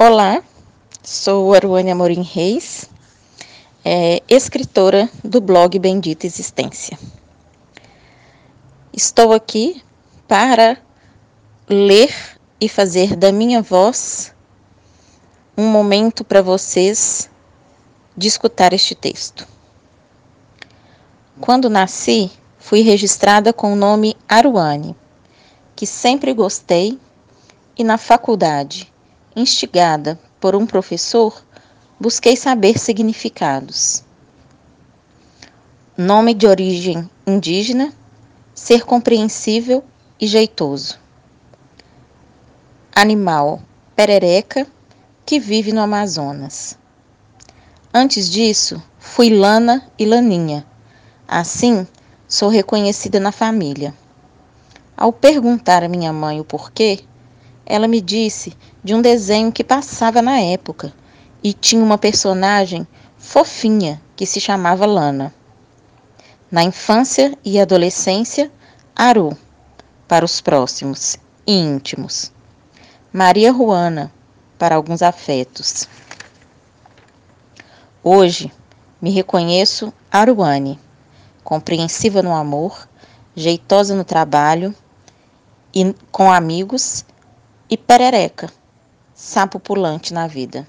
Olá, sou Aruane Amorim Reis, é, escritora do blog Bendita Existência. Estou aqui para ler e fazer da minha voz um momento para vocês de escutar este texto. Quando nasci, fui registrada com o nome Aruane, que sempre gostei, e na faculdade instigada por um professor, busquei saber significados. Nome de origem indígena, ser compreensível e jeitoso. Animal perereca que vive no Amazonas. Antes disso, fui Lana e Laninha. Assim, sou reconhecida na família. Ao perguntar à minha mãe o porquê, ela me disse de um desenho que passava na época e tinha uma personagem fofinha que se chamava Lana. Na infância e adolescência, Aru, para os próximos e íntimos. Maria Juana, para alguns afetos. Hoje, me reconheço Aruane, compreensiva no amor, jeitosa no trabalho e com amigos e perereca, sapo pulante na vida.